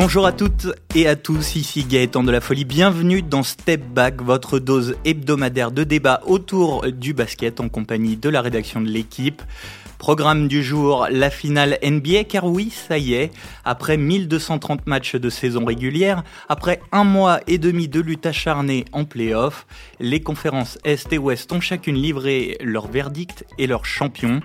Bonjour à toutes et à tous, ici Gaëtan de la Folie. Bienvenue dans Step Back, votre dose hebdomadaire de débat autour du basket en compagnie de la rédaction de l'équipe. Programme du jour, la finale NBA, car oui, ça y est, après 1230 matchs de saison régulière, après un mois et demi de lutte acharnée en playoff, les conférences Est et Ouest ont chacune livré leur verdict et leur champion.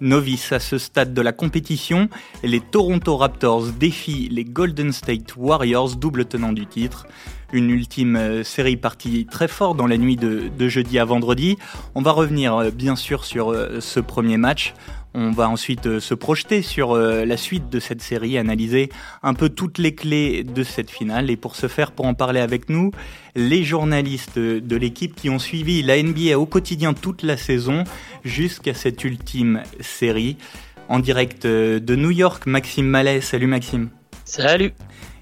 Novice à ce stade de la compétition, les Toronto Raptors défient les Golden State Warriors, double tenant du titre. Une ultime euh, série partie très fort dans la nuit de, jeudi à vendredi. On va revenir euh, bien sûr sur euh, ce premier match. On va ensuite se projeter sur la suite de cette série, analyser un peu toutes les clés de cette finale. Et pour ce faire, pour en parler avec nous, les journalistes de l'équipe qui ont suivi la NBA au quotidien toute la saison jusqu'à cette ultime série. En direct de New York, Maxime Mallet. Salut Maxime. Salut.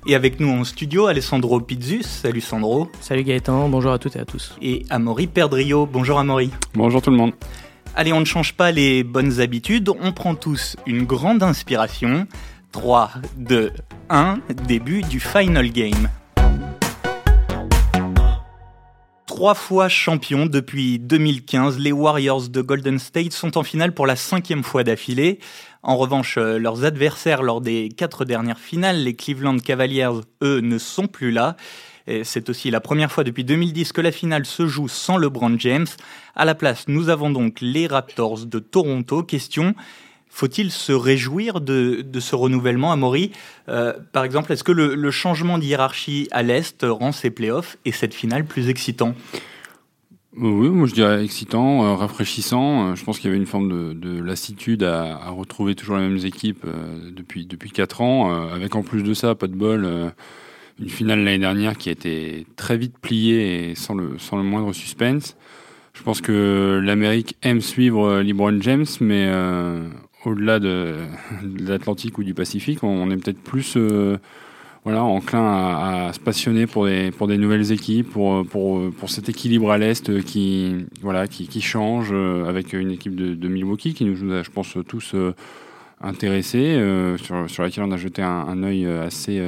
Et avec nous en studio, Alessandro Pizzus. Salut Sandro. Salut Gaëtan, bonjour à toutes et à tous. Et Amaury Perdrio. Bonjour Amaury. Bonjour tout le monde. Allez, on ne change pas les bonnes habitudes, on prend tous une grande inspiration. 3, 2, 1, début du final game. Trois fois champions depuis 2015, les Warriors de Golden State sont en finale pour la cinquième fois d'affilée. En revanche, euh, leurs adversaires lors des quatre dernières finales, les Cleveland Cavaliers, eux, ne sont plus là. C'est aussi la première fois depuis 2010 que la finale se joue sans LeBron James. À la place, nous avons donc les Raptors de Toronto. Question faut-il se réjouir de, ce renouvellement, Amaury? Euh, Par exemple, est-ce que le, changement d'hierarchie à l'Est rend ces playoffs et cette finale plus excitant? Oui, moi je dirais excitant, euh, rafraîchissant. Euh, je pense qu'il y avait une forme de, lassitude à, retrouver toujours les mêmes équipes euh, depuis depuis quatre ans, avec en plus de ça, pas de bol, une finale l'année dernière qui a été très vite pliée et sans le sans le moindre suspense. Je pense que l'Amérique aime suivre LeBron James, mais au-delà de, l'Atlantique ou du Pacifique, on, est peut-être plus voilà, enclin à, se passionner pour des, pour des nouvelles équipes, pour, pour, pour cet équilibre à l'Est qui, voilà, qui, qui change euh, avec une équipe de, Milwaukee qui nous a, je pense, tous euh, intéressés, euh, sur, sur laquelle on a jeté un, un œil assez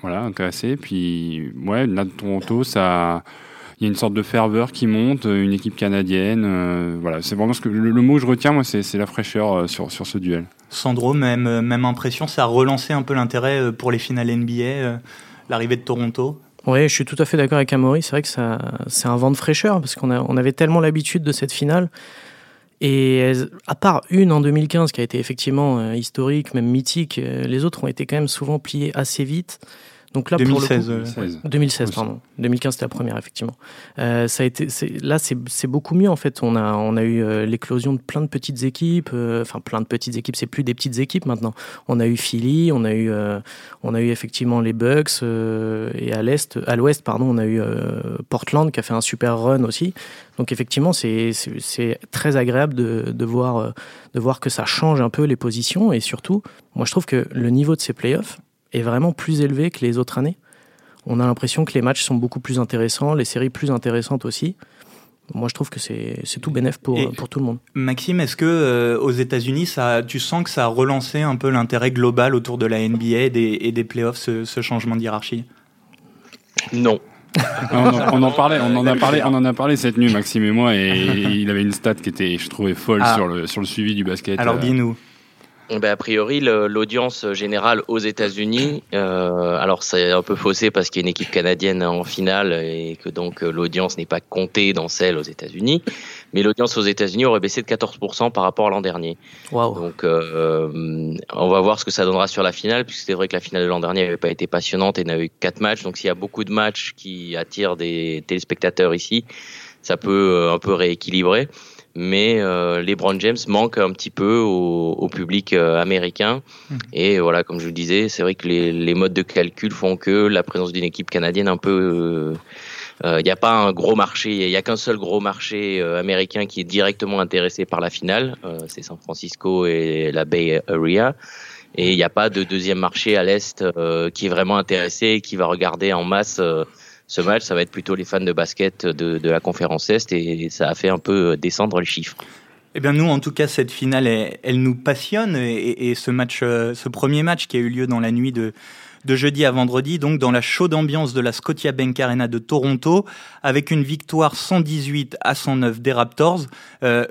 voilà, intéressé. Puis, ouais, là, de Toronto, ça il y a une sorte de ferveur qui monte, une équipe canadienne. voilà, c'est vraiment ce que le, mot que je retiens, moi, c'est la fraîcheur sur, sur ce duel. Sandro, même, euh, même impression, ça a relancé un peu l'intérêt euh, pour les finales NBA, euh, l'arrivée de Toronto? Oui, je suis tout à fait d'accord avec Amaury. C'est vrai que ça, c'est un vent de fraîcheur parce qu'on on avait tellement l'habitude de cette finale. Et à part une en 2015 qui a été effectivement historique, même mythique, les autres ont été quand même souvent pliés assez vite. Donc là, 2016, pour le coup, 2016, pardon. 2015, c'était la première, effectivement. Euh, ça a été, là, c'est beaucoup mieux, en fait. On a, on a eu euh, l'éclosion de plein de petites équipes. Euh, enfin, plein de petites équipes, c'est plus des petites équipes maintenant. On a eu Philly, on a eu, on a eu effectivement les Bucks. et à l'Est, à l'Ouest, pardon, on a eu Portland qui a fait un super run aussi. Donc, effectivement, c'est très agréable de, de, voir, de voir que ça change un peu les positions. Et surtout, moi, je trouve que le niveau de ces playoffs, est vraiment plus élevé que les autres années. On a l'impression que les matchs sont beaucoup plus intéressants, les séries plus intéressantes aussi. Moi, je trouve que c'est tout bénéf pour, pour tout le monde. Maxime, est-ce que euh, aux États-Unis, ça, tu sens que ça a relancé un peu l'intérêt global autour de la NBA et des, et des playoffs, ce, changement de hiérarchie Non. on, en, parlait, on en a parlé, on en a parlé cette nuit, Maxime et moi, et il avait une stat qui était, je trouvais folle ah. sur le sur le suivi du basket. Alors euh. dis-nous. Ben, a priori, l'audience générale aux États-Unis, euh, alors c'est un peu faussé parce qu'il y a une équipe canadienne en finale et que donc euh, l'audience n'est pas comptée dans celle aux États-Unis, mais l'audience aux États-Unis aurait baissé de 14% par rapport à l'an dernier. Wow. Donc euh, on va voir ce que ça donnera sur la finale, puisque c'est vrai que la finale de l'an dernier n'avait pas été passionnante et n'avait eu quatre matchs. Donc s'il y a beaucoup de matchs qui attirent des téléspectateurs ici, ça peut un peu rééquilibrer mais euh, LeBron James manque un petit peu au, au public euh, américain. Mmh. Et voilà, comme je vous disais, c'est vrai que les, les, modes de calcul font que la présence d'une équipe canadienne un peu il euh, n'y a pas un gros marché, il n'y a qu'un seul gros marché euh, américain qui est directement intéressé par la finale, euh, c'est San Francisco et la Bay Area. Et il n'y a pas de deuxième marché à l'Est qui est vraiment intéressé et qui va regarder en masse ce match, ça va être plutôt les fans de basket de, la conférence Est et ça a fait un peu descendre les chiffres. Eh bien nous, en tout cas, cette finale, elle, nous passionne et, ce match, euh, ce premier match qui a eu lieu dans la nuit de, jeudi à vendredi, donc dans la chaude ambiance de la Scotia Bank Arena de Toronto, avec une victoire 118 à 109 des Raptors. Euh,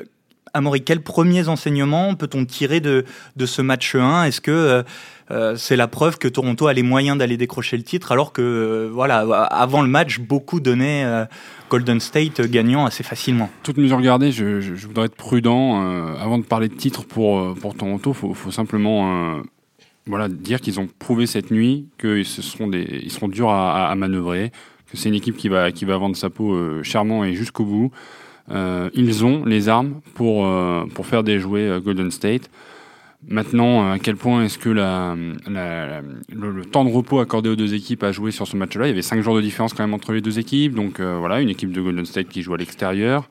Amaury, quels premiers enseignements peut-on tirer de, de ce match 1 Est-ce que euh, euh, c'est la preuve que Toronto a les moyens d'aller décrocher le titre, alors que euh, voilà, avant le match, beaucoup donnaient Golden State gagnant assez facilement? Toute mesure gardée, je, je, voudrais être prudent. avant de parler de titre pour, pour Toronto, il faut, simplement voilà, dire qu'ils ont prouvé cette nuit qu'ils seront, des, ils seront durs à, à, manœuvrer, que c'est une équipe qui va, qui va vendre sa peau chèrement et jusqu'au bout. Euh, ils ont les armes pour, euh, pour faire déjouer euh, Golden State. Maintenant, à quel point est-ce que le, temps de repos accordé aux deux équipes a joué sur ce match-là? Il y avait 5 jours de différence quand même entre les deux équipes. Donc voilà, une équipe de Golden State qui joue à l'extérieur.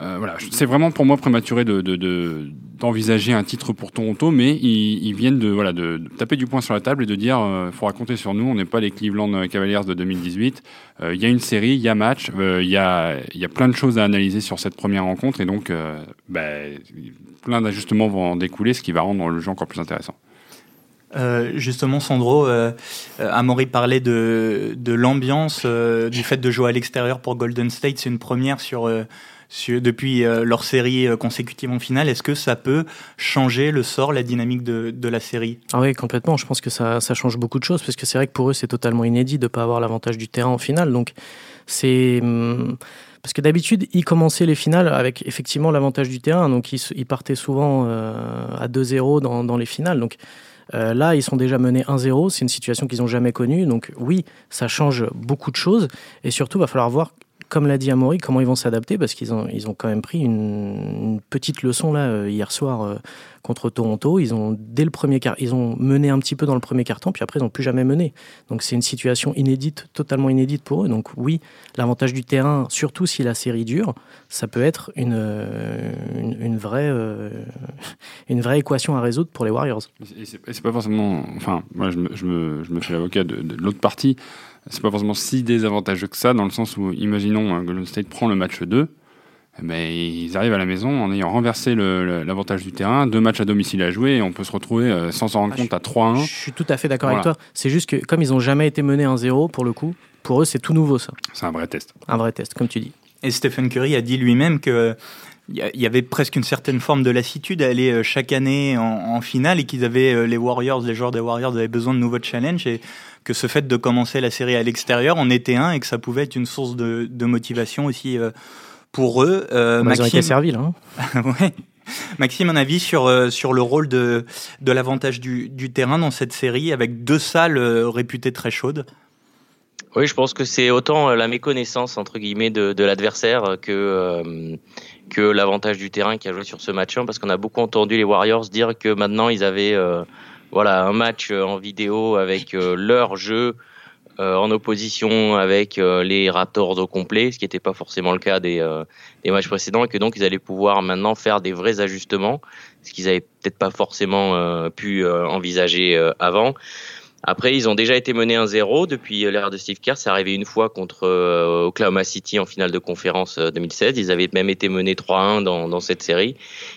Euh, voilà, c'est vraiment pour moi prématuré d'envisager un titre pour Toronto, mais ils, viennent de, voilà, de, taper du poing sur la table et de dire euh, faut raconter sur nous, on n'est pas les Cleveland Cavaliers de 2018. Euh, il y a une série, il y a match, il y, a, plein de choses à analyser sur cette première rencontre et donc bah, plein d'ajustements vont en découler, ce qui va rendre le jeu encore plus intéressant. justement, Sandro, euh, Amaury parlait de, de l'ambiance, du fait de jouer à l'extérieur pour Golden State. C'est une première sur, depuis euh, leur série euh, consécutive en finale. Est-ce que ça peut changer le sort, la dynamique de, la série? Ah oui, complètement. Je pense que ça, change beaucoup de choses parce que c'est vrai que pour eux, c'est totalement inédit de ne pas avoir l'avantage du terrain en finale. Donc, c'est. Hum, parce que d'habitude, ils commençaient les finales avec effectivement l'avantage du terrain. Donc, ils, partaient souvent euh, à 2-0 dans, dans, les finales. Donc, là, ils sont déjà menés 1-0. C'est une situation qu'ils n'ont jamais connue. Donc, oui, ça change beaucoup de choses. Et surtout, il va falloir voir comme l'a dit Amaury, comment ils vont s'adapter Parce qu'ils ont, ils ont quand même pris une, petite leçon là euh, hier soir euh, contre Toronto. Ils ont dès le premier quart, ils ont mené un petit peu dans le premier quart temps, puis après ils n'ont plus jamais mené. Donc c'est une situation inédite, totalement inédite pour eux. Donc oui, l'avantage du terrain, surtout si la série dure, ça peut être une, euh, une, vraie, une vraie équation à résoudre pour les Warriors. Et c'est pas forcément, enfin, moi je me, je me, je me fais l'avocat de, de l'autre partie c'est pas forcément si désavantageux que ça, dans le sens où, imaginons, hein, Golden State prend le match 2, eh ben, ils arrivent à la maison en ayant renversé l'avantage du terrain, deux matchs à domicile à jouer, et on peut se retrouver euh, sans s'en rendre ah, compte à 3-1. Je suis tout à fait d'accord avec toi. C'est juste que, comme ils n'ont jamais été menés 1-0, pour le coup, pour eux, c'est tout nouveau ça. C'est un vrai test. Un vrai test, comme tu dis. Et Stephen Curry a dit lui-même que il y avait presque une certaine forme de lassitude à aller euh, chaque année en, finale et qu'ils avaient euh, les Warriors, les joueurs des Warriors avaient besoin de nouveaux challenges et que ce fait de commencer la série à l'extérieur en était un et que ça pouvait être une source de, motivation aussi euh, pour eux. Euh, Maxime, servi là. Hein. ouais. Maxime, un avis sur, sur le rôle de, de l'avantage du, du, terrain dans cette série avec deux salles réputées très chaudes? Oui, je pense que c'est autant la méconnaissance entre guillemets de, de l'adversaire que que l'avantage du terrain qui a joué sur ce match parce qu'on a beaucoup entendu les Warriors dire que maintenant ils avaient euh, voilà un match euh, en vidéo avec euh, leur jeu en opposition avec les Raptors au complet, ce qui n'était pas forcément le cas des, des matchs précédents, et que donc ils allaient pouvoir maintenant faire des vrais ajustements, ce qu'ils avaient peut-être pas forcément pu envisager avant. Après, ils ont déjà été menés 1-0 depuis l'ère de Steve Kerr. C'est arrivé une fois contre euh, Oklahoma City en finale de conférence 2016. Euh, ils avaient même été menés 3-1 dans, dans, cette série.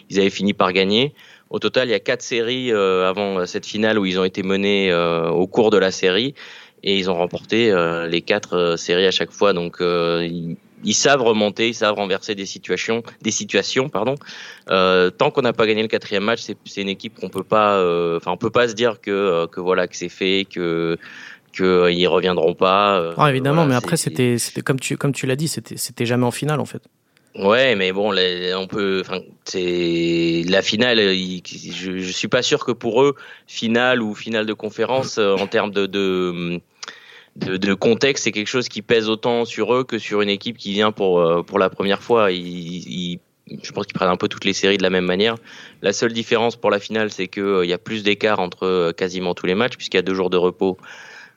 Ils avaient fini par gagner. Au total, il y a quatre séries euh, avant cette finale où ils ont été menés au cours de la série et ils ont remporté les quatre séries à chaque fois. Donc, savent remonter, ils savent renverser des situations, des situations, pardon. Euh, tant qu'on n'a pas gagné le quatrième match, c'est une équipe qu'on peut pas, euh, enfin, on peut pas se dire que euh, que voilà que c'est fait, que que ils reviendront pas. Ah, évidemment, mais après c'était c'était comme tu comme tu l'as dit, c'était c'était jamais en finale en fait. Ouais, mais bon, on peut. Enfin, c'est la finale. je, je suis pas sûr que pour eux, finale ou finale de conférence, en termes de, de de, de contexte, c'est quelque chose qui pèse autant sur eux que sur une équipe qui vient pour, euh, pour la première fois. Ils, je pense qu'ils prennent un peu toutes les séries de la même manière. La seule différence pour la finale, c'est qu'il euh, y a plus d'écart entre euh, quasiment tous les matchs, puisqu'il y a deux jours de repos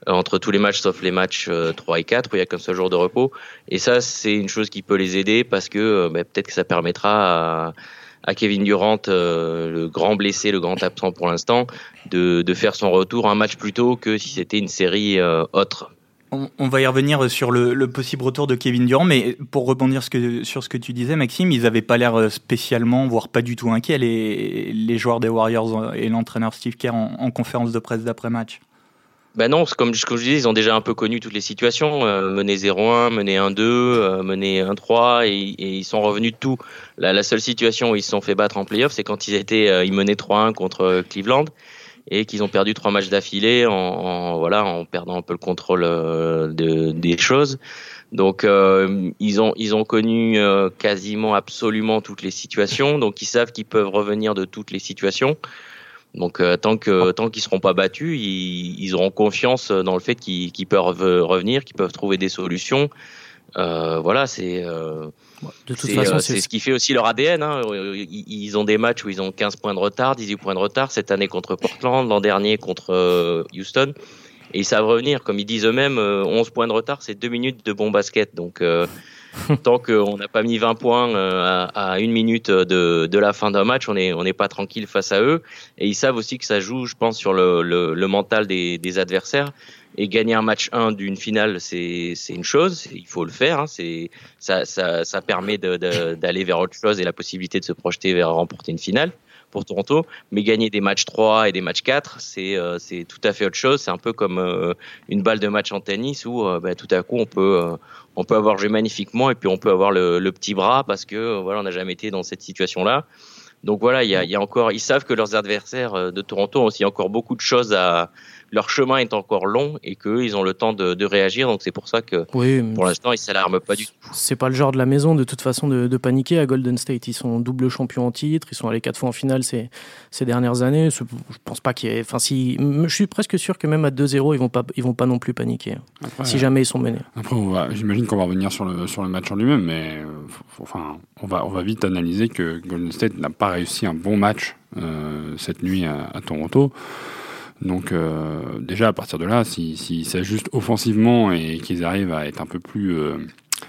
entre tous les matchs, sauf les matchs 3 et 4, où il y a qu'un seul jour de repos. Et ça, c'est une chose qui peut les aider, parce que bah, peut-être que ça permettra à à Kevin Durant, euh, le grand blessé, le grand absent pour l'instant, de, faire son retour un match plus tôt que si c'était une série euh, autre. On, va y revenir sur le, possible retour de Kevin Durant, mais pour rebondir sur ce que tu disais, Maxime, ils n'avaient pas l'air spécialement, voire pas du tout inquiets, les, joueurs des Warriors et l'entraîneur Steve Kerr en conférence de presse d'après-match. Ben non, comme, comme je disais, ils ont déjà un peu connu toutes les situations. Euh, mener 0-1, mener 1-2, euh, mener 1-3, et, et, ils sont revenus de tout. La, la, seule situation où ils se sont fait battre en playoff, c'est quand ils étaient, euh, ils menaient 3-1 contre Cleveland et qu'ils ont perdu trois matchs d'affilée en, en, voilà en perdant un peu le contrôle de, des choses. Donc ils ont ils ont connu quasiment absolument toutes les situations. Donc ils savent qu'ils peuvent revenir de toutes les situations. Donc euh, tant que tant qu'ils seront pas battus, ils, ils, auront confiance dans le fait qu'ils peuvent revenir, qu'ils peuvent trouver des solutions. Euh, voilà, c'est euh, de toute façon euh, c'est ce qui fait aussi leur ADN. Hein. Ils, ont des matchs où ils ont 15 points de retard, 18 points de retard cette année contre Portland, l'an dernier contre Houston. Et ils savent revenir, comme ils disent eux-mêmes, 11 points de retard, c'est deux minutes de bon basket. Donc Tant qu'on n'a pas mis 20 points euh, à, une minute de, la fin d'un match, on n'est pas tranquille face à eux. Et ils savent aussi que ça joue, je pense, sur le, mental des, adversaires. Et gagner un match 1 d'une finale, c'est une chose, il faut le faire. Hein, ça, ça, permet d'aller vers autre chose et la possibilité de se projeter vers remporter une finale pour Toronto. Mais gagner des matchs 3 et des matchs 4, c'est euh, c'est tout à fait autre chose. C'est un peu comme euh, une balle de match en tennis où euh, bah, tout à coup on peut on peut avoir joué magnifiquement et puis on peut avoir le, le petit bras parce que voilà on n'a jamais été dans cette situation là. Donc voilà, il y a, y a, encore, ils savent que leurs adversaires de Toronto ont aussi encore beaucoup de choses à, leur chemin est encore long et qu'eux, ils ont le temps de, réagir. Donc c'est pour ça que pour l'instant, ils ne s'alarment pas du tout. C'est pas le genre de la maison de toute façon de, paniquer à Golden State. Ils sont double champions en titre, ils sont allés quatre fois en finale ces, ces dernières années. Je pense pas qu'il y ait. Enfin, si, je suis presque sûr que même à 2-0, ils vont pas, ils vont pas non plus paniquer. si jamais ils sont menés. Après, j'imagine qu'on va revenir sur le, sur le match en lui-même, mais enfin, on va, on va vite analyser que Golden State n'a pas réussi un bon match euh, cette nuit à Toronto. Donc euh, déjà à partir de là, s'ils si, s'ajustent offensivement et qu'ils arrivent à être un peu plus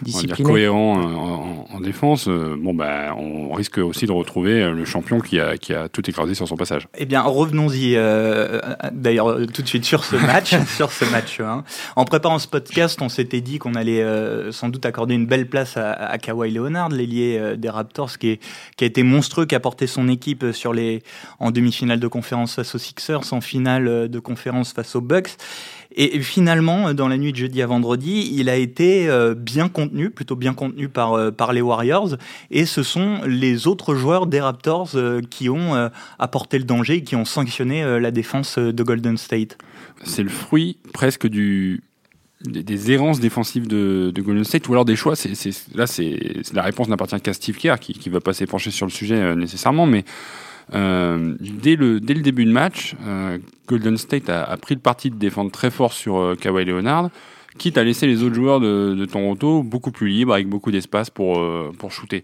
euh, cohérent euh, en, défense, euh, bon bah on risque aussi de retrouver euh, le champion qui a, qui a tout écrasé sur son passage. Eh bien, revenons-y d'ailleurs tout de suite sur ce match, sur ce match. Hein. En préparant ce podcast, on s'était dit qu'on allait sans doute accorder une belle place à, à Kawhi Leonard, l'ailier des Raptors, qui, est, qui a été monstrueux, qui a porté son équipe sur les en demi-finale de conférence face aux Sixers, en finale de conférence face aux Bucks. Et finalement, dans la nuit de jeudi à vendredi, il a été euh, bien contenu, plutôt bien contenu par, euh, par les Warriors. Et ce sont les autres joueurs des Raptors euh, qui ont apporté le danger qui ont sanctionné la défense de Golden State. C'est le fruit presque des, errances défensives de, Golden State ou alors des choix. Là, c'est, la réponse n'appartient qu'à Steve Kerr qui ne va pas s'épancher sur le sujet nécessairement, mais euh, dès, le, dès le début de match, euh, Golden State a, a, pris le parti de défendre très fort sur euh, Kawhi Leonard, quitte à laisser les autres joueurs de, de Toronto beaucoup plus libres, avec beaucoup d'espace pour, pour shooter.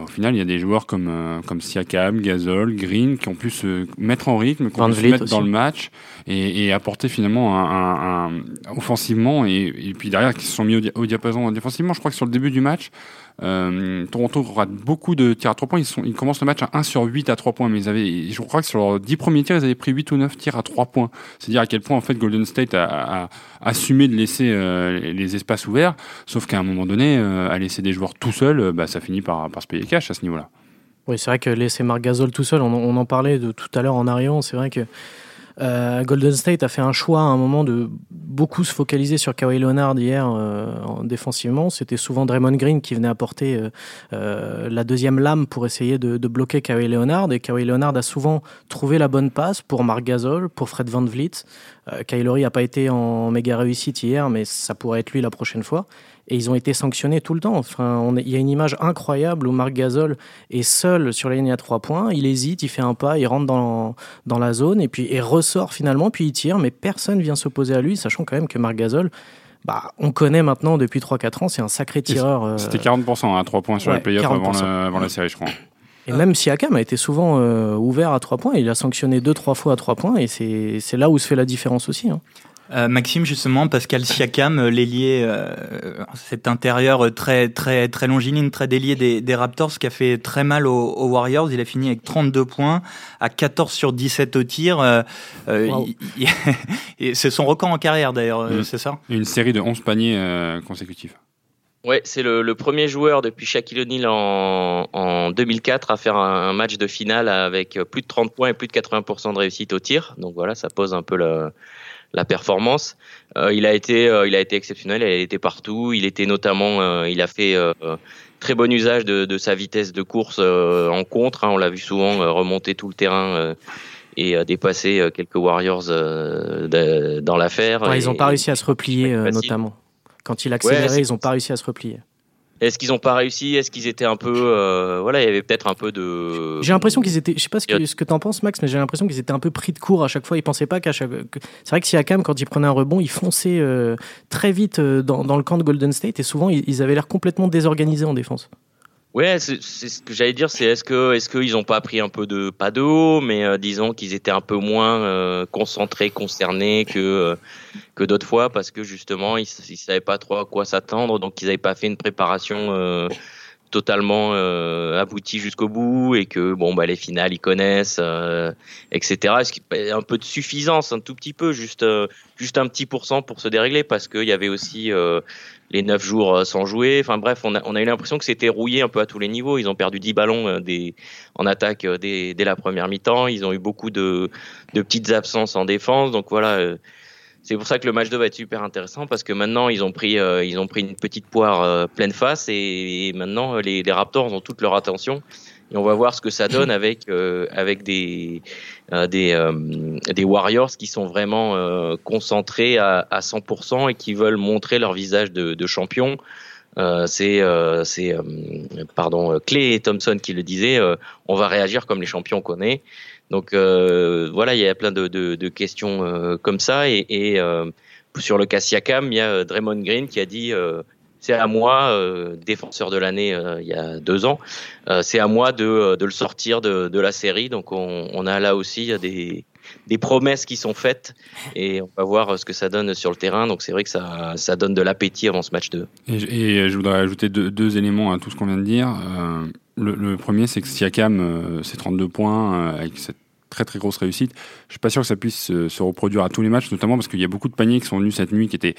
Au final, il y a des joueurs comme, comme Siakam, Gasol, Green qui ont pu se mettre en rythme, qui ont pu se mettre dans le match et, et apporter finalement un, un, un offensivement et, et, puis derrière qui se sont mis au, au, diapason défensivement. Je crois que sur le début du match, euh, Toronto rate beaucoup de tirs à 3 points. Ils, commencent le match à 1 sur 8 à 3 points, mais ils avaient, je crois que sur leurs 10 premiers tirs, ils avaient pris 8 ou 9 tirs à 3 points. C'est-à-dire à quel point en fait Golden State a, assumé de laisser euh, les espaces ouverts, sauf qu'à un moment donné, euh, à laisser des joueurs tout seuls, bah, ça finit par, se payer cash à ce niveau-là. Oui, c'est vrai que laisser Marc Gasol tout seul, on, on en parlait de tout à l'heure en arrivant, c'est vrai que euh, Golden State a fait un choix à un moment de beaucoup se focaliser sur Kawhi Leonard hier euh, défensivement. C'était souvent Draymond Green qui venait apporter euh, euh, la deuxième lame pour essayer de, de, bloquer Kawhi Leonard. Et Kawhi Leonard a souvent trouvé la bonne passe pour Marc Gasol, pour Fred Van Vliet. Euh, Kylori n'a pas été en méga réussite hier, mais ça pourrait être lui la prochaine fois et ils ont été sanctionnés tout le temps. Enfin, on, il y a une image incroyable où Marc Gasol est seul sur la ligne à trois points, il hésite, il fait un pas, il rentre dans, dans la zone et puis il ressort finalement, puis il tire, mais personne vient s'opposer à lui, sachant quand même que Marc Gasol, bah, on connaît maintenant depuis 3-4 ans, c'est un sacré tireur. Euh, c'était 40% à 3 points sur les playoffs avant, avant, la série, je crois. Et même Siakam a été souvent euh, ouvert à 3 points, il a sanctionné 2-3 fois à 3 points, et c'est là où se fait la différence aussi. Hein. Euh, Maxime, justement, Pascal Siakam, euh, l'ailier, euh, cet intérieur très très très longiligne, très délié des, des, Raptors, qui a fait très mal aux, Warriors. Il a fini avec 32 points, à 14 sur 17 au tir. Euh, c'est son record en carrière d'ailleurs, c'est ça? Une série de 11 paniers consécutifs. Ouais, c'est le, le, premier joueur depuis Shaquille O'Neal en, en 2004 à faire un, match de finale avec plus de 30 points et plus de 80% de réussite au tir. Donc voilà, ça pose un peu le, la performance. Euh, il a été, euh, il a été exceptionnel. Il a été partout. Il était notamment, euh, il a fait très bon usage de, de, sa vitesse de course en contre. Hein. on l'a vu souvent remonter tout le terrain et dépasser quelques Warriors dans l'affaire. ils n'ont pas réussi à se replier, notamment. Quand il accélérait, ils n'ont pas réussi à se replier. Est-ce qu'ils n'ont pas réussi? Est-ce qu'ils étaient un peu, euh, voilà, il y avait peut-être un peu de. J'ai l'impression qu'ils étaient, je sais pas ce que, ce que t'en penses, Max, mais j'ai l'impression qu'ils étaient un peu pris de court à chaque fois. Ils pensaient pas qu'à chaque. C'est vrai que Siakam, quand il prenait un rebond, il fonçait euh, très vite euh, dans, dans, le camp de Golden State et souvent ils avaient l'air complètement désorganisés en défense. Ouais, c'est ce que j'allais dire, c'est est-ce que est-ce qu'ils ont pas pris un peu de pas de mais euh, disons qu'ils étaient un peu moins euh, concentrés, concernés que euh, que d'autres fois parce que justement ils, ils savaient pas trop à quoi s'attendre, donc ils n'avaient pas fait une préparation totalement aboutie jusqu'au bout et que bon bah les finales ils connaissent, etc. Est-ce qu'il y a un peu de suffisance, un tout petit peu, juste juste un petit pourcent pour se dérégler parce qu'il y avait aussi les neuf jours euh, sans jouer. Enfin bref, on a, on a eu l'impression que c'était rouillé un peu à tous les niveaux. Ils ont perdu 10 ballons euh, en attaque euh, dès, dès la première mi-temps. Ils ont eu beaucoup de, de petites absences en défense. Donc voilà, c'est pour ça que le match 2 va être super intéressant parce que maintenant ils ont pris, ils ont pris une petite poire pleine face et, maintenant les, les Raptors ont toute leur attention et on va voir ce que ça donne avec euh, avec des euh, des euh, des Warriors qui sont vraiment concentrés à, à 100% et qui veulent montrer leur visage de, de champion. c'est c'est pardon Clay et Thompson qui le disaient. on va réagir comme les champions qu'on est. Donc voilà, il y a plein de, questions comme ça et, et sur le cas Siakam, il y a Draymond Green qui a dit c'est à moi, euh, défenseur de l'année euh, il y a deux ans, euh, c'est à moi de, le sortir de, la série. Donc on, a là aussi des, promesses qui sont faites et on va voir ce que ça donne sur le terrain. Donc c'est vrai que ça, ça donne de l'appétit avant ce match 2. Et, je voudrais ajouter deux, éléments à tout ce qu'on vient de dire. Le, premier, c'est que Siakam, c'est 32 points avec cette très très grosse réussite. Je suis pas sûr que ça puisse se reproduire à tous les matchs, notamment parce qu'il y a beaucoup de paniers qui sont venus cette nuit qui étaient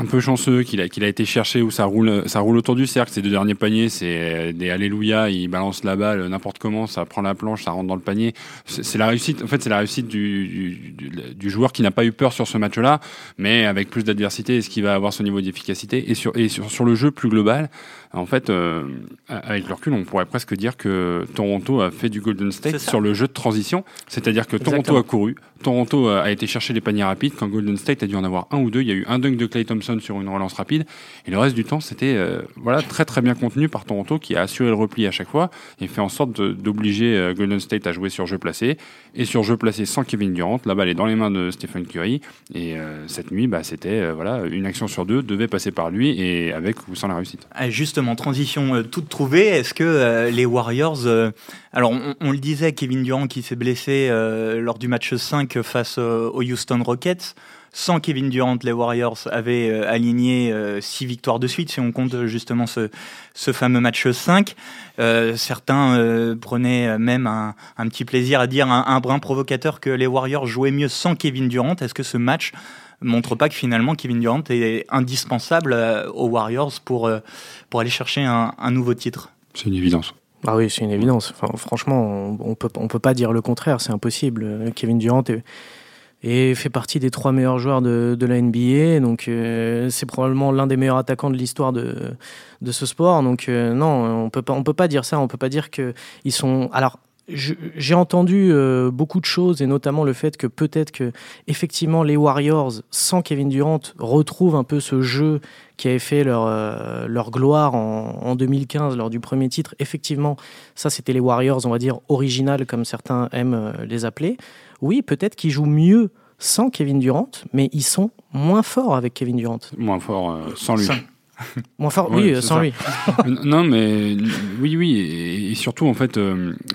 un peu chanceux qu'il a, qu'il a été cherché où ça roule, ça roule autour du cercle. Ces deux derniers paniers, c'est des Alléluia, il balance la balle n'importe comment, ça prend la planche, ça rentre dans le panier. C'est la réussite, en fait, c'est la réussite du, du, du, joueur qui n'a pas eu peur sur ce match-là, mais avec plus d'adversité, est-ce qu'il va avoir ce niveau d'efficacité? Et sur, et sur, sur le jeu plus global, en fait, euh, avec le recul, on pourrait presque dire que Toronto a fait du Golden State sur le jeu de transition. C'est-à-dire que Toronto a couru, Toronto a été chercher les paniers rapides. Quand Golden State a dû en avoir un ou deux, il y a eu un dunk de Clay Thompson sur une relance rapide. Et le reste du temps, c'était euh, voilà très très bien contenu par Toronto qui a assuré le repli à chaque fois et fait en sorte d'obliger euh, Golden State à jouer sur jeu placé et sur jeu placé sans Kevin Durant. La balle est dans les mains de Stephen Curry. Et cette nuit, bah, c'était voilà une action sur deux devait passer par lui et avec ou sans la réussite. Ah, en transition euh, toute trouvée, est-ce que euh, les Warriors, euh, alors on, le disait, Kevin Durant qui s'est blessé lors du match 5 face aux Houston Rockets, sans Kevin Durant, les Warriors avaient aligné 6 victoires de suite, si on compte justement ce, ce fameux match 5. certains prenaient même un, un, petit plaisir à dire un, un, brin provocateur que les Warriors jouaient mieux sans Kevin Durant. Est-ce que ce match montre pas que finalement Kevin Durant est indispensable euh, aux Warriors pour, euh, pour aller chercher un, nouveau titre? C'est une évidence. Ah oui, c'est une évidence. Enfin, franchement, on peut, on peut pas dire le contraire, c'est impossible. Kevin Durant est, fait partie des trois meilleurs joueurs de, de la NBA, donc euh, c'est probablement l'un des meilleurs attaquants de l'histoire de, de ce sport. Donc non, on peut pas, on peut pas dire ça. On peut pas dire que ils sont. Alors j'ai entendu euh, beaucoup de choses et notamment le fait que peut-être que effectivement les Warriors sans Kevin Durant retrouvent un peu ce jeu qui avait fait leur, euh, leur gloire en, en, 2015 lors du premier titre. Effectivement, ça c'était les Warriors, on va dire original comme certains aiment euh, les appeler. Oui, peut-être qu'ils jouent mieux sans Kevin Durant, mais ils sont moins forts avec Kevin Durant. Moins forts sans lui. Moins fort, oui, sans lui. non, mais oui, oui, et, surtout en fait,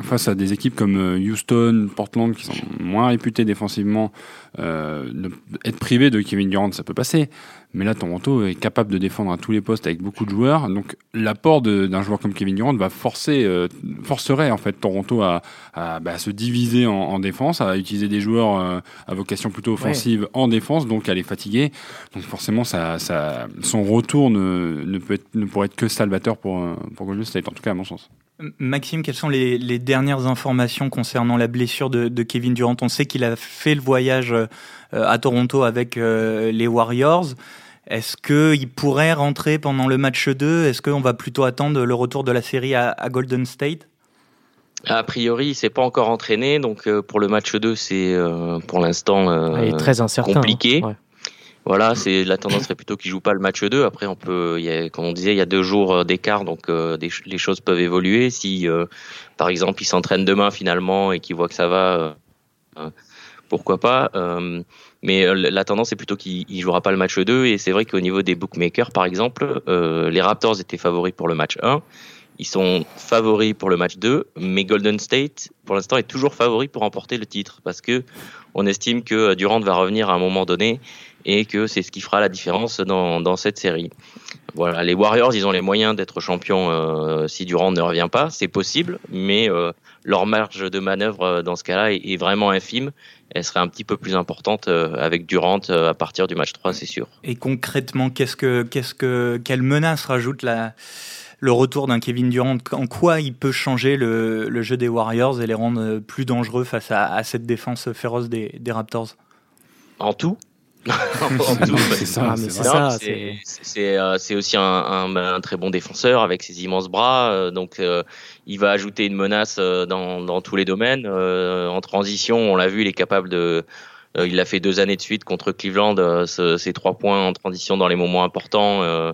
face à des équipes comme Houston, Portland, qui sont moins réputées défensivement, être privé de Kevin Durant, ça peut passer. Mais là, Toronto est capable de défendre à tous les postes avec beaucoup de joueurs. Donc, l'apport d'un joueur comme Kevin Durant va forcer, euh, forcerait en fait Toronto à, à, bah, se diviser en, défense, à utiliser des joueurs euh, à vocation plutôt offensive en défense, donc à les fatiguer. Donc, forcément, ça, ça, son retour ne, ne, peut être, ne pourrait être que salvateur pour, euh, pour Golden State, en tout cas à mon sens. Maxime, quelles sont les, les dernières informations concernant la blessure de, de Kevin Durant? On sait qu'il a fait le voyage à Toronto avec les Warriors. Est-ce qu'il pourrait rentrer pendant le match 2 Est-ce qu'on va plutôt attendre le retour de la série à, Golden State? A priori, il s'est pas encore entraîné, donc euh, pour le match 2, c'est euh, pour l'instant euh, très incertain, compliqué. Hein. Voilà, c'est la tendance serait plutôt qu'il joue pas le match 2. Après, on peut, y a, comme on disait, il y a deux jours d'écart, donc les choses peuvent évoluer. Si, par exemple, il s'entraîne demain finalement et qu'il voit que ça va, pourquoi pas. Mais euh, la tendance est plutôt qu'il jouera pas le match 2. Et c'est vrai qu'au niveau des bookmakers, par exemple, euh, les Raptors étaient favoris pour le match 1. Ils sont favoris pour le match 2, mais Golden State, pour l'instant, est toujours favori pour remporter le titre parce que on estime que Durant va revenir à un moment donné et que c'est ce qui fera la différence dans, dans cette série. Voilà, les Warriors, ils ont les moyens d'être champions euh, si Durant ne revient pas, c'est possible, mais euh, leur marge de manœuvre euh, dans ce cas-là est, est, vraiment infime. Elle serait un petit peu plus importante avec Durant à partir du match 3, c'est sûr. Et concrètement, qu'est-ce que, qu'est-ce que, quelle menace rajoute la le retour d'un Kevin Durant, en quoi il peut changer le, le, jeu des Warriors et les rendre plus dangereux face à, à cette défense féroce des, des Raptors? En tout c'est aussi un, un, très bon défenseur avec ses immenses bras. Euh, donc, euh, il va ajouter une menace euh, dans, dans tous les domaines. en transition, on l'a vu, il est capable de. Il l'a fait deux années de suite contre Cleveland. ses trois points en transition dans les moments importants.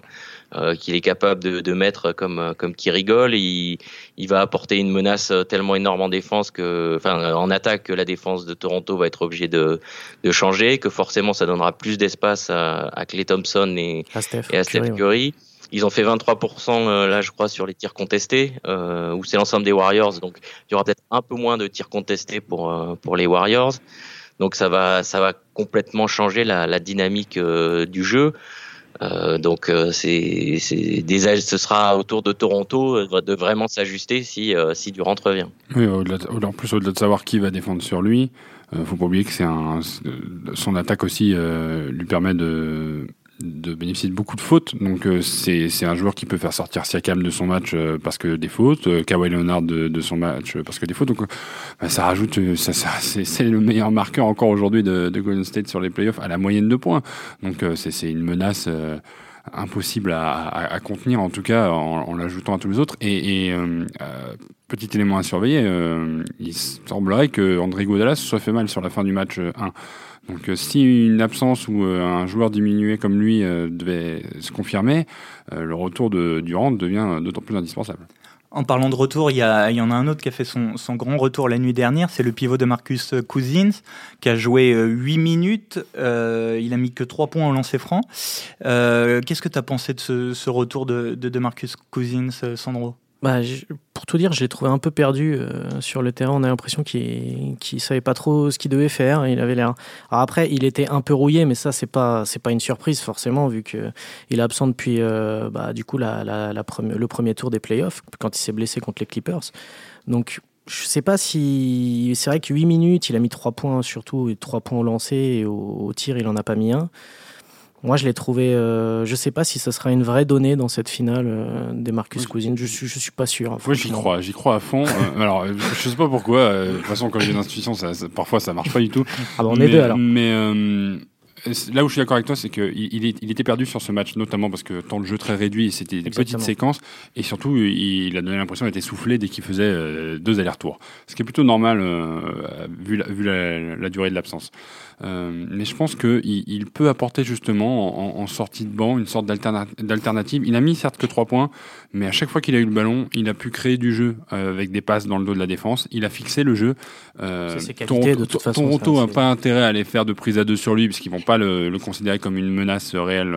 Euh, qu'il est capable de, de, mettre comme euh, comme qui rigole. Il, il va apporter une menace euh, tellement énorme en défense que, enfin, en attaque que la défense de Toronto va être obligée de, de changer, que forcément ça donnera plus d'espace à, à Clay Thompson et à Steph, et à Steph Curry. Ils ont fait 23% là, je crois, sur les tirs contestés, euh, où c'est l'ensemble des Warriors. Donc, il y aura peut-être un peu moins de tirs contestés pour pour les Warriors. Donc, ça va ça va complètement changer la, dynamique du jeu. Euh, donc euh, c'est ce sera autour de Toronto euh, de vraiment s'ajuster si si Durant revient. Oui, en plus au-delà de savoir qui va défendre sur lui, faut pas oublier que c'est son attaque aussi lui permet de de bénéficier de beaucoup de fautes. Donc euh, c'est un joueur qui peut faire sortir Siakam de son match euh, parce que des fautes, euh, Kawhi Leonard de, de, son match parce que des fautes. Donc bah, ça rajoute, ça, ça c'est le meilleur marqueur encore aujourd'hui de, de, Golden State sur les playoffs à la moyenne de points. Donc c'est une menace impossible à, à, à, contenir en tout cas en, en l'ajoutant à tous les autres. Et, et petit élément à surveiller, il semblerait que André Godala se soit fait mal sur la fin du match 1. Donc euh, si une absence ou euh, un joueur diminué comme lui euh, devait se confirmer, le retour de Durant devient d'autant plus indispensable. En parlant de retour, il y, en a un autre qui a fait son, grand retour la nuit dernière, c'est le pivot de Marcus Cousins, qui a joué 8 minutes, il a mis que 3 points au lancer franc. Qu'est-ce que tu as pensé de ce, retour de Marcus Cousins, Sandro? Bah, pour tout dire, je l'ai trouvé un peu perdu euh, sur le terrain. On a l'impression qu'il ne savait pas trop ce qu'il devait faire. Il avait l'air. Après, il était un peu rouillé, mais ça c'est pas c'est pas une surprise forcément vu que il est absent depuis euh, bah, du coup la, la, la le premier tour des playoffs quand il s'est blessé contre les Clippers. Donc je sais pas si c'est vrai que 8 minutes, il a mis 3 points surtout et 3 points au et au, au tir, il en a pas mis un. Moi, je l'ai trouvé. Euh, je sais pas si ce sera une vraie donnée dans cette finale euh, des Marcus Cousins. Je suis, je suis pas sûr. Moi, j'y crois. J'y crois à fond. Euh, alors, je sais pas pourquoi. Euh, de toute façon, quand j'ai une institution, ça, ça, parfois, ça marche pas du tout. Ah bah, on est deux alors. Mais là où je suis d'accord avec toi, c'est qu'il il, il était perdu sur ce match, notamment parce que temps de jeu très réduit, c'était des petites séquences, et surtout, il, a donné l'impression d'être essoufflé dès qu'il faisait euh, deux allers-retours. Ce qui est plutôt normal euh, vu, la, vu la, la, durée de l'absence. Euh, mais je pense qu'il il peut apporter justement en, en, sortie de banc une sorte d'alternative. Il a mis certes que trois points, mais à chaque fois qu'il a eu le ballon, il a pu créer du jeu euh, avec des passes dans le dos de la défense. Il a fixé le jeu. Euh, Toronto, de toute façon, Toronto n'a pas intérêt à aller faire de prise à deux sur lui, puisqu'ils vont pas pas le, considérer comme une menace réelle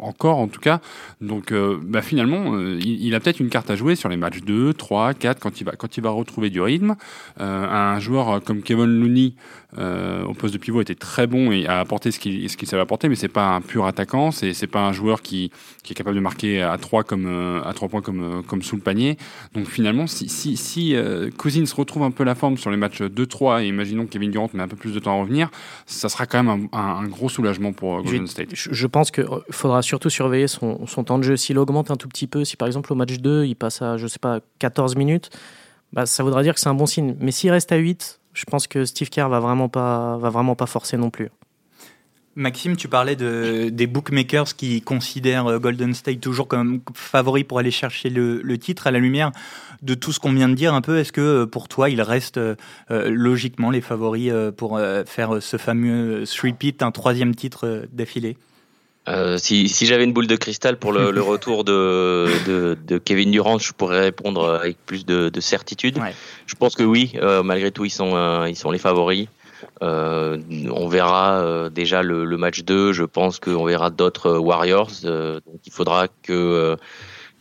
encore, en tout cas. Donc, bah, finalement, il, a peut-être une carte à jouer sur les matchs 2, 3, 4, quand il va, quand il va retrouver du rythme. un joueur comme Kevin Looney, au poste de pivot, était très bon et a apporté ce qu'il ce qu'il savait apporter, mais c'est pas un pur attaquant, c'est c'est pas un joueur qui, qui est capable de marquer à 3 comme à trois points comme comme sous le panier. Donc finalement, si si, si Cousins retrouve un peu la forme sur les matchs 2-3 et imaginons que Kevin Durant met un peu plus de temps à revenir, ça sera quand même un, gros soulagement pour euh, Golden State. Je, pense qu'il euh, faudra surtout surveiller son, son, temps de jeu. S'il augmente un tout petit peu, si par exemple au match 2, il passe à, je sais pas, 14 minutes, bah, ça voudra dire que c'est un bon signe. Mais s'il reste à 8, je pense que Steve Kerr va vraiment pas, va vraiment pas forcer non plus. Maxime, tu parlais de, des bookmakers qui considèrent euh, Golden State toujours comme favori pour aller chercher le, titre. À la lumière de tout ce qu'on vient de dire un peu, est-ce que euh, pour toi, il reste euh, logiquement les favoris pour faire ce fameux three-peat, un troisième titre d'affilée? Si, j'avais une boule de cristal pour le, retour de, de, Kevin Durant, je pourrais répondre avec plus de, certitude. Je pense que oui, malgré tout, ils sont, ils sont les favoris. Euh, on verra euh, déjà le, match 2. Je pense qu'on verra d'autres euh, Warriors. donc il faudra que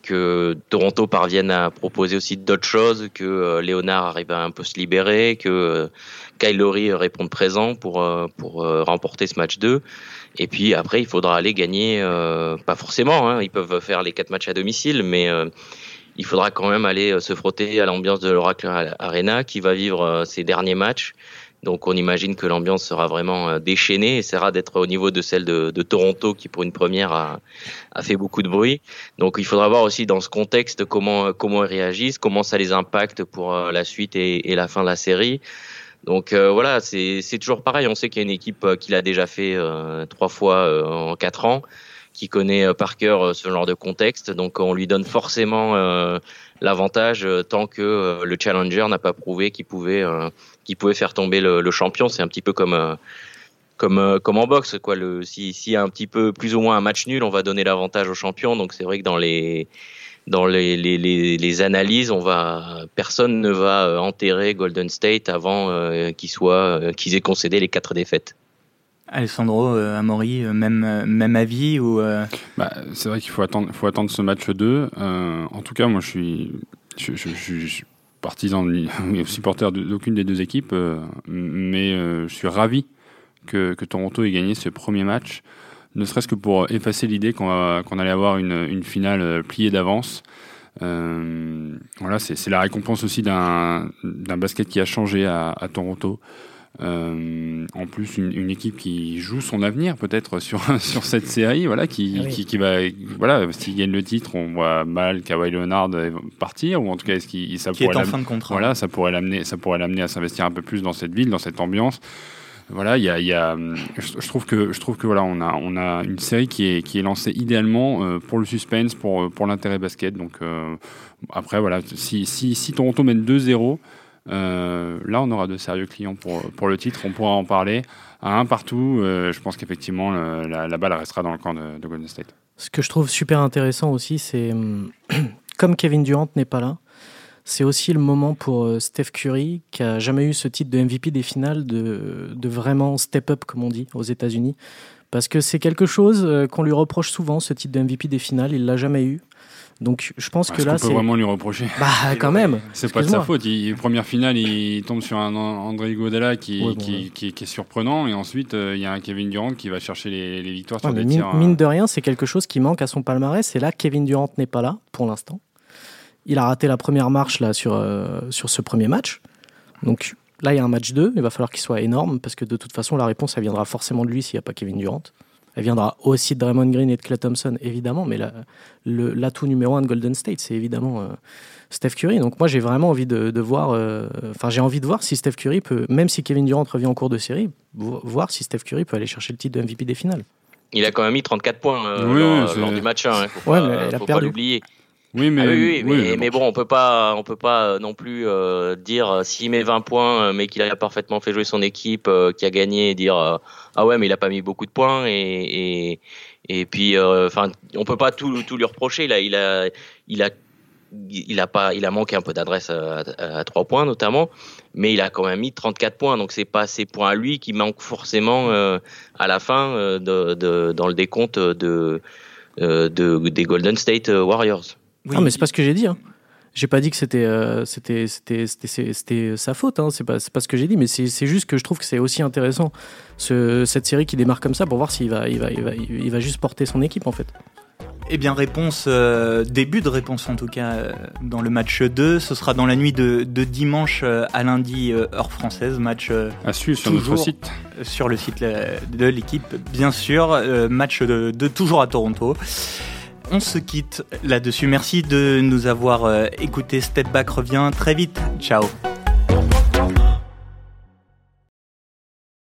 que Toronto parvienne à proposer aussi d'autres choses, que Léonard arrive à un peu se libérer, que Kyle Lowry réponde présent pour pour remporter ce match 2. Et puis après, il faudra aller gagner, pas forcément, hein, ils peuvent faire les quatre matchs à domicile, mais il faudra quand même aller se frotter à l'ambiance de l'Oracle Arena qui va vivre ses derniers matchs donc on imagine que l'ambiance sera vraiment euh, déchaînée, essaiera d'être au niveau de celle de, Toronto qui pour une première a, fait beaucoup de bruit. Donc il faudra voir aussi dans ce contexte comment comment ils réagissent, comment ça les impacte pour euh, la suite et, la fin de la série. Donc euh, voilà, c'est toujours pareil. On sait qu'il y a une équipe qui l'a déjà fait trois fois en quatre ans, qui connaît par cœur ce genre de contexte. Donc on lui donne forcément l'avantage tant que le challenger n'a pas prouvé qu'il pouvait qui pouvait faire tomber le, champion. C'est un petit peu comme euh, comme euh, comme en boxe quoi. Le si a un petit peu plus ou moins un match nul, on va donner l'avantage au champion. Donc c'est vrai que dans les dans les, les, les, analyses, on va personne ne va euh, enterrer Golden State avant qu'ils soient qu'ils aient concédé les quatre défaites. Alessandro Amori, même même avis ou bah, c'est vrai qu'il faut attendre faut attendre ce match 2. en tout cas, moi je suis je, je, je, partisan ou supporter d'aucune des deux équipes, euh, mais euh, je suis ravi que, Toronto ait gagné ce premier match, ne serait-ce que pour effacer l'idée qu'on allait avoir une, finale euh, pliée d'avance. voilà, c'est la récompense aussi d'un basket qui a changé à Toronto. Euh, en plus, une, équipe qui joue son avenir peut-être sur, sur cette série, voilà, qui, ah qui, va, voilà, s'il gagne le titre, on voit mal Kawhi Leonard partir, ou en tout cas, est-ce qu'il ça qui est en fin de contrat. Voilà, ça pourrait l'amener, ça pourrait l'amener à s'investir un peu plus dans cette ville, dans cette ambiance. Voilà, il y a, a je, trouve que je trouve que voilà, on a on a une série qui est qui est lancée idéalement euh, pour le suspense, pour pour l'intérêt basket. Donc euh, après voilà, si si, si Toronto mène 2-0 euh, là, on aura de sérieux clients pour, pour le titre. On pourra en parler. À un partout, euh, je pense qu'effectivement, la, balle restera dans le camp de, Golden State. Ce que je trouve super intéressant aussi, c'est comme Kevin Durant n'est pas là, c'est aussi le moment pour euh, Steph Curry, qui a jamais eu ce titre de MVP des finales, de, de vraiment step up, comme on dit, aux États-Unis. Parce que c'est quelque chose qu'on lui reproche souvent, ce titre de MVP des finales. Il l'a jamais eu. Donc je pense que là, c'est. peut vraiment lui reprocher? Bah quand même. C'est pas de sa faute. Il, première finale, il tombe sur un André Godella qui, qui, est surprenant, et ensuite euh, il y a un Kevin Durant qui va chercher les, victoires sur des tirs. Mine de rien, c'est quelque chose qui manque à son palmarès. Et là, Kevin Durant n'est pas là pour l'instant. Il a raté la première marche là sur euh, sur ce premier match. Donc là, il y a un match 2. Il va falloir qu'il soit énorme parce que de toute façon, la réponse, elle viendra forcément de lui s'il n'y a pas Kevin Durant. Elle viendra aussi de Draymond Green et de Clay Thompson, évidemment, mais l'atout numéro un de Golden State, c'est évidemment euh, Steph Curry. Donc moi, j'ai vraiment envie de, voir, euh, enfin, j'ai envie de voir si Steph Curry peut, même si Kevin Durant revient en cours de série, voir si Steph Curry peut aller chercher le titre de MVP des finales. Il a quand même mis 34 points euh, lors, du match 1, hein, faut, pas, faut pas l'oublier. Oui, mais, ah oui, mais, bon, on peut pas, on peut pas non plus euh, dire euh, s'il met 20 points, euh, mais qu'il a parfaitement fait jouer son équipe, qui a gagné, et dire ah ouais, mais il a pas mis beaucoup de points et et, puis enfin, on peut pas tout, tout lui reprocher. Là, il a, il a il a pas, il a manqué un peu d'adresse à, trois points notamment, mais il a quand même mis 34 points. Donc c'est pas ces points à lui qui manquent forcément euh, à la fin euh, de, de, dans le décompte de, euh, de, des Golden State Warriors. Oui. Ah mais c'est pas ce que j'ai dit. Hein. J'ai pas dit que c'était c'était c'était c'était sa faute. Hein. C'est pas c'est pas ce que j'ai dit, mais c'est juste que je trouve que c'est aussi intéressant ce, cette série qui démarre comme ça pour voir s'il va il va il va il va juste porter son équipe en fait. Eh bien, réponse, euh, début de réponse en tout cas, euh, dans le match 2. Ce sera dans la nuit de, dimanche euh, à lundi, heure française. Match à suivre sur notre site. Sur le site de l'équipe, bien sûr. match de, de, toujours à Toronto. On se quitte là-dessus. Merci de nous avoir écouté. Step Back revient très vite. Ciao.